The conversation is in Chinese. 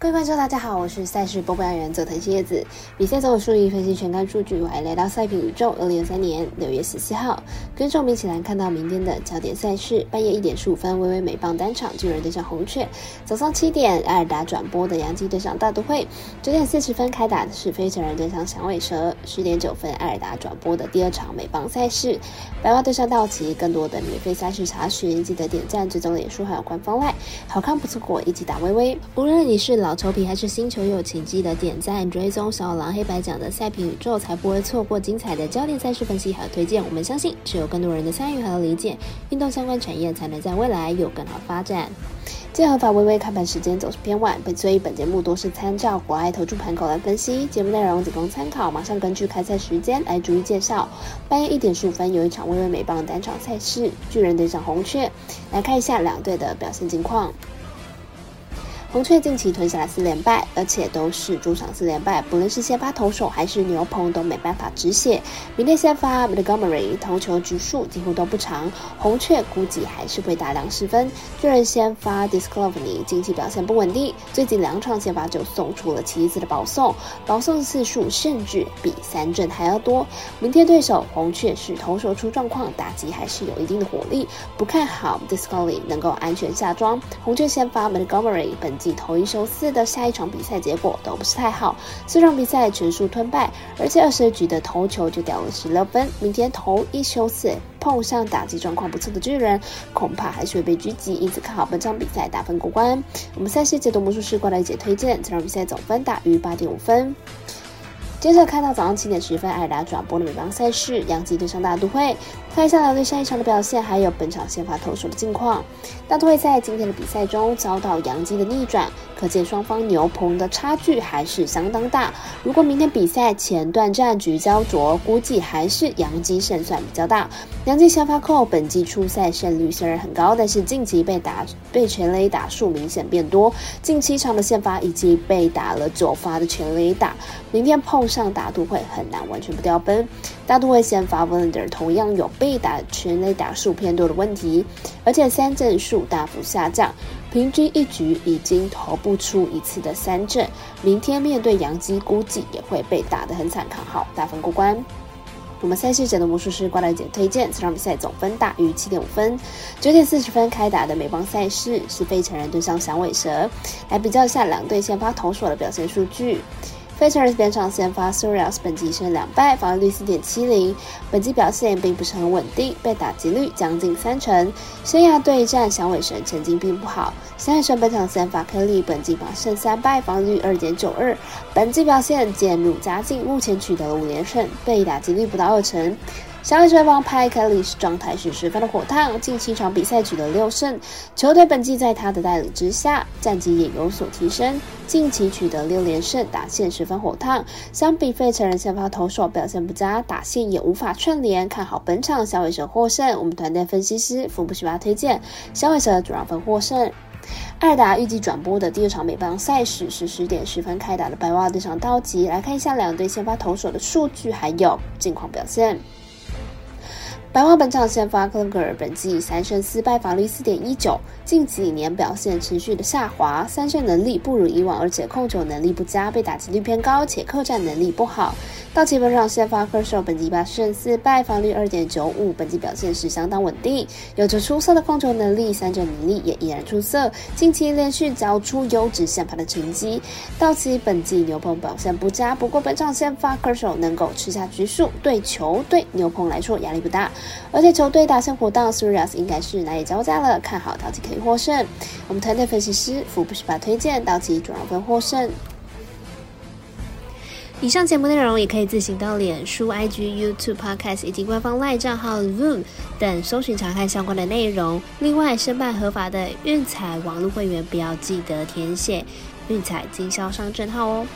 各位观众，大家好，我是赛事播报员佐藤蝎子。比赛总有数据分析全看数据，我还来到赛品宇宙。二零二三年六月十七号，跟着我们一起来看到明天的焦点赛事。半夜一点十五分，微微美棒单场巨人对上红雀；早上七点，艾尔达转播的洋基对上大都会；九点四十分开打的是飞城人对上响尾蛇；十点九分，艾尔达转播的第二场美棒赛事，白袜对上道奇。更多的免费赛事查询，记得点赞、追踪脸书还有官方外，好看不错过，一起打微微。无论你是老。老球皮还是新球友，请记得点赞、追踪小狼黑白奖的赛评宇宙，才不会错过精彩的焦点赛事分析和推荐。我们相信，只有更多人的参与和理解，运动相关产业才能在未来有更好发展。结合法微微开盘时间总是偏晚，所以本节目多是参照国外投注盘口来分析，节目内容仅供参考。马上根据开赛时间来逐一介绍。半夜一点十五分有一场微微美棒单场赛事，巨人对上红雀，来看一下两队的表现情况。红雀近期吞下了四连败，而且都是主场四连败，不论是先发投手还是牛棚都没办法止血。明天先发 Montgomery 投球局数几乎都不长，红雀估计还是会大量失分。巨人先发 Discovery 近期表现不稳定，最近两场先发就送出了七次的保送，保送次数甚至比三振还要多。明天对手红雀是投手出状况，打击还是有一定的火力，不看好 Discovery 能够安全下庄。红雀先发 Montgomery 本。即投一休四的下一场比赛结果都不是太好，四场比赛全数吞败，而且二十局的头球就掉了十六分。明天头一休四碰上打击状况不错的巨人，恐怕还是会被狙击，因此看好本场比赛打分过关。我们赛事解读魔术师过来解推荐，这场比赛总分大于八点五分。接着看到早上七点十分，艾达转播的美邦赛事，杨基对上大都会。看一下两队上一场的表现，还有本场先发投手的近况。大都会在今天的比赛中遭到杨基的逆转，可见双方牛棚的差距还是相当大。如果明天比赛前段战局焦灼，估计还是杨基胜算比较大。杨基先发后，本季初赛胜率虽然很高，但是近期被打被全垒打数明显变多，近七场的先发已经被打了九发的全垒打。明天碰上大都会，很难完全不掉分。大都会先发 v e n d e r 同样有被打全垒打数偏多的问题，而且三振数大幅下降，平均一局已经投不出一次的三振。明天面对杨基，估计也会被打得很惨。看好大分过关。我们赛事者的魔术师挂了一点推荐，这场比赛总分大于七点五分。九点四十分开打的美邦赛事是费城人对上响尾蛇，来比较一下两队先发投手的表现数据。费城人本场先发 Surias 本季胜两败，防御率四点七零，本季表现并不是很稳定，被打击率将近三成。生涯对战响尾神成绩并不好，响尾蛇本场先发克里本季八胜三败，防御率二点九二，本季表现渐入佳境，目前取得了五连胜，被打击率不到二成。小尾蛇王派凯利是状态是十分的火烫，近七场比赛取得六胜，球队本季在他的带领之下，战绩也有所提升，近期取得六连胜，打线十分火烫。相比费城人先发投手表现不佳，打线也无法串联，看好本场小尾蛇获胜。我们团队分析师福布斯巴推荐小尾蛇主让分获胜。艾达预计转播的第二场美邦赛事是十点十分开打的白袜对上道奇，来看一下两队先发投手的数据还有近况表现。白袜本场先发克格尔，本季三胜四败，防率四点一九，近几年表现持续的下滑，三胜能力不如以往，而且控球能力不佳，被打击率偏高，且客战能力不好。道奇本场先发科手，本季八胜四败，防率二点九五，本季表现是相当稳定，有着出色的控球能力，三振能力也依然出色，近期连续交出优质先发的成绩。道奇本季牛棚表现不佳，不过本场先发科手能够吃下局数，对球队牛棚来说压力不大。而且球队打线活荡 s u r i a s 应该是难以交加了，看好道奇可以获胜。我们团队分析师福布斯把推荐道奇主让分获胜。以上节目内容也可以自行到脸书、IG、YouTube、Podcast 以及官方 LINE 账号 Zoom 等搜寻查看相关的内容。另外，申办合法的运彩网络会员，不要记得填写运彩经销商证号哦。